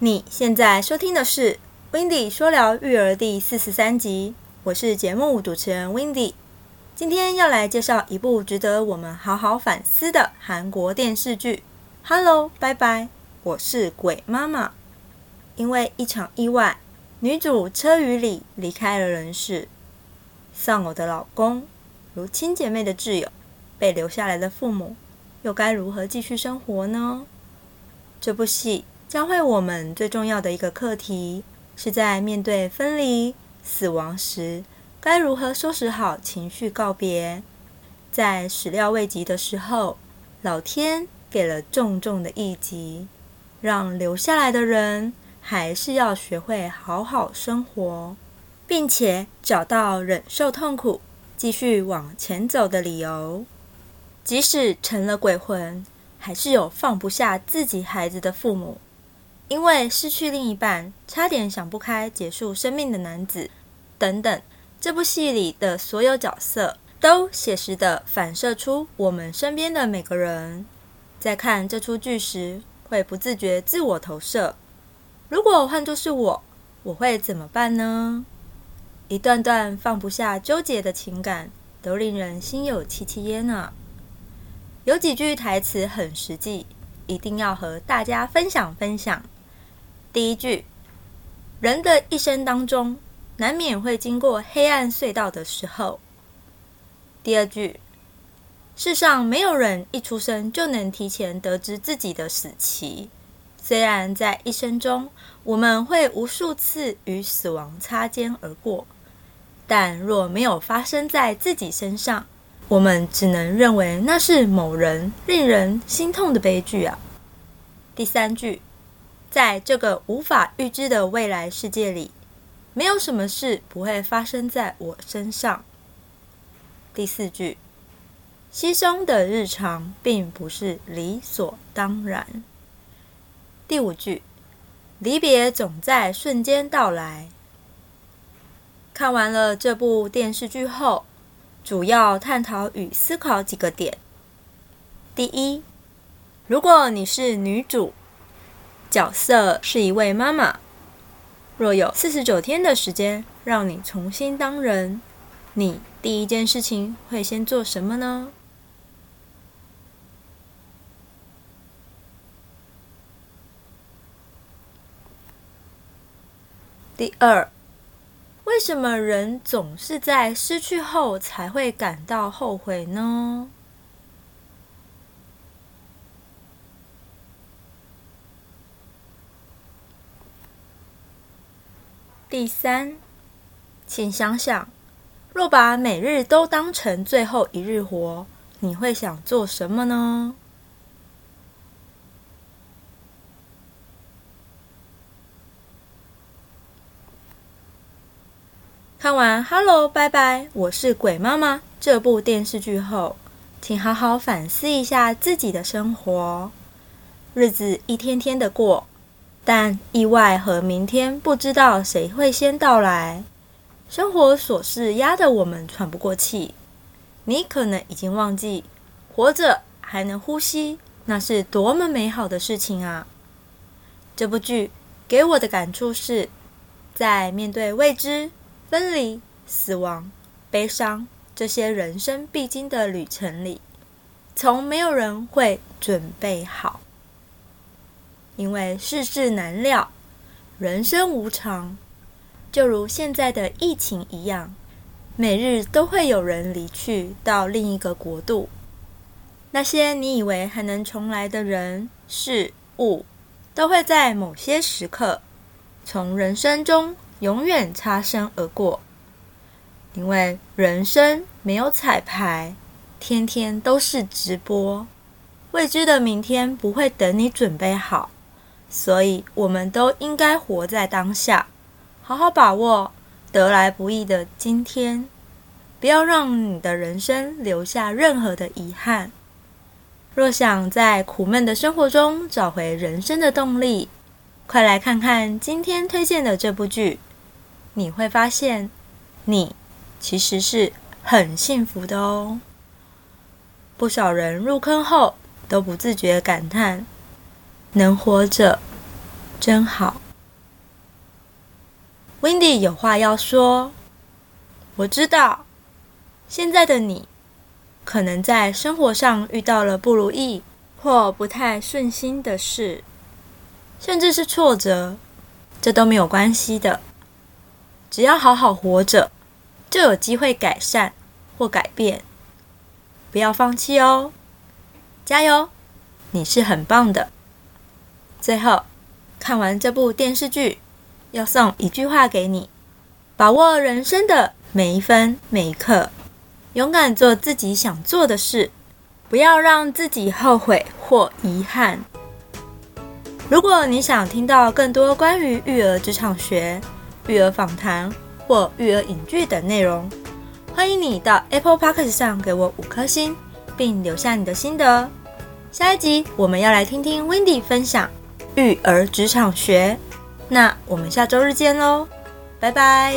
你现在收听的是《w i n d y 说聊育儿》第四十三集，我是节目主持人 w i n d y 今天要来介绍一部值得我们好好反思的韩国电视剧。Hello，拜拜，我是鬼妈妈。因为一场意外，女主车雨里离开了人世，丧偶的老公，如亲姐妹的挚友，被留下来的父母，又该如何继续生活呢？这部戏。教会我们最重要的一个课题，是在面对分离、死亡时，该如何收拾好情绪告别。在始料未及的时候，老天给了重重的一击，让留下来的人还是要学会好好生活，并且找到忍受痛苦、继续往前走的理由。即使成了鬼魂，还是有放不下自己孩子的父母。因为失去另一半，差点想不开结束生命的男子，等等，这部戏里的所有角色都写实的反射出我们身边的每个人。在看这出剧时，会不自觉自我投射。如果换作是我，我会怎么办呢？一段段放不下、纠结的情感，都令人心有戚戚焉啊。有几句台词很实际，一定要和大家分享分享。第一句，人的一生当中，难免会经过黑暗隧道的时候。第二句，世上没有人一出生就能提前得知自己的死期。虽然在一生中，我们会无数次与死亡擦肩而过，但若没有发生在自己身上，我们只能认为那是某人令人心痛的悲剧啊。第三句。在这个无法预知的未来世界里，没有什么事不会发生在我身上。第四句，牺牲的日常并不是理所当然。第五句，离别总在瞬间到来。看完了这部电视剧后，主要探讨与思考几个点。第一，如果你是女主。角色是一位妈妈。若有四十九天的时间让你重新当人，你第一件事情会先做什么呢？第二，为什么人总是在失去后才会感到后悔呢？第三，请想想，若把每日都当成最后一日活，你会想做什么呢？看完《Hello，拜拜，我是鬼妈妈》这部电视剧后，请好好反思一下自己的生活，日子一天天的过。但意外和明天不知道谁会先到来，生活琐事压得我们喘不过气。你可能已经忘记，活着还能呼吸，那是多么美好的事情啊！这部剧给我的感触是，在面对未知、分离、死亡、悲伤这些人生必经的旅程里，从没有人会准备好。因为世事难料，人生无常，就如现在的疫情一样，每日都会有人离去到另一个国度。那些你以为还能重来的人事物，都会在某些时刻从人生中永远擦身而过。因为人生没有彩排，天天都是直播，未知的明天不会等你准备好。所以，我们都应该活在当下，好好把握得来不易的今天，不要让你的人生留下任何的遗憾。若想在苦闷的生活中找回人生的动力，快来看看今天推荐的这部剧，你会发现，你其实是很幸福的哦。不少人入坑后都不自觉感叹。能活着，真好。Wendy 有话要说，我知道现在的你可能在生活上遇到了不如意或不太顺心的事，甚至是挫折，这都没有关系的。只要好好活着，就有机会改善或改变。不要放弃哦，加油！你是很棒的。最后，看完这部电视剧，要送一句话给你：把握人生的每一分每一刻，勇敢做自己想做的事，不要让自己后悔或遗憾。如果你想听到更多关于育儿职场学、育儿访谈或育儿影剧等内容，欢迎你到 Apple Podcast 上给我五颗星，并留下你的心得。下一集我们要来听听 Wendy 分享育儿职场学，那我们下周日见喽，拜拜。